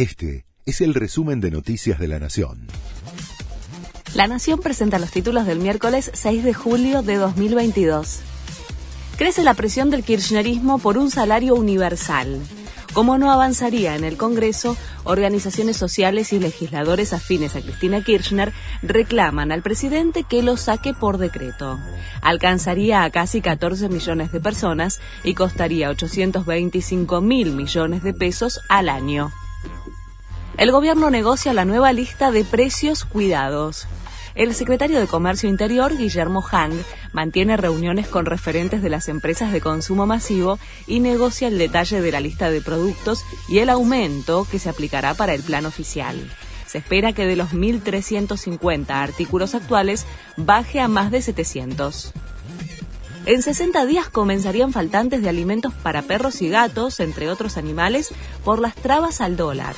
Este es el resumen de Noticias de la Nación. La Nación presenta los títulos del miércoles 6 de julio de 2022. Crece la presión del kirchnerismo por un salario universal. Como no avanzaría en el Congreso, organizaciones sociales y legisladores afines a Cristina Kirchner reclaman al presidente que lo saque por decreto. Alcanzaría a casi 14 millones de personas y costaría 825 mil millones de pesos al año. El gobierno negocia la nueva lista de precios cuidados. El secretario de Comercio Interior, Guillermo Hang, mantiene reuniones con referentes de las empresas de consumo masivo y negocia el detalle de la lista de productos y el aumento que se aplicará para el plan oficial. Se espera que de los 1.350 artículos actuales baje a más de 700. En 60 días comenzarían faltantes de alimentos para perros y gatos, entre otros animales, por las trabas al dólar.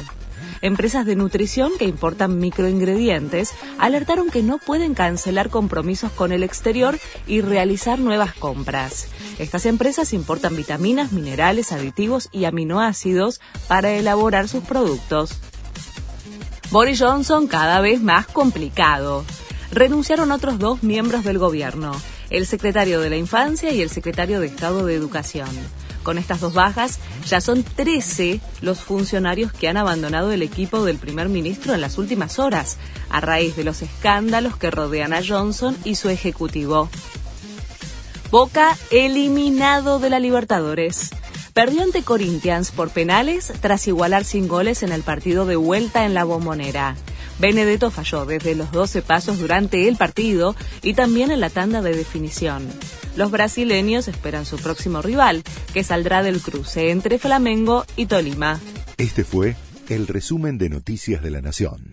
Empresas de nutrición que importan microingredientes alertaron que no pueden cancelar compromisos con el exterior y realizar nuevas compras. Estas empresas importan vitaminas, minerales, aditivos y aminoácidos para elaborar sus productos. Boris Johnson cada vez más complicado. Renunciaron otros dos miembros del gobierno, el secretario de la Infancia y el secretario de Estado de Educación. Con estas dos bajas, ya son 13 los funcionarios que han abandonado el equipo del primer ministro en las últimas horas, a raíz de los escándalos que rodean a Johnson y su ejecutivo. Boca eliminado de la Libertadores. Perdió ante Corinthians por penales tras igualar sin goles en el partido de vuelta en la bombonera. Benedetto falló desde los 12 pasos durante el partido y también en la tanda de definición. Los brasileños esperan su próximo rival, que saldrá del cruce entre Flamengo y Tolima. Este fue el resumen de Noticias de la Nación.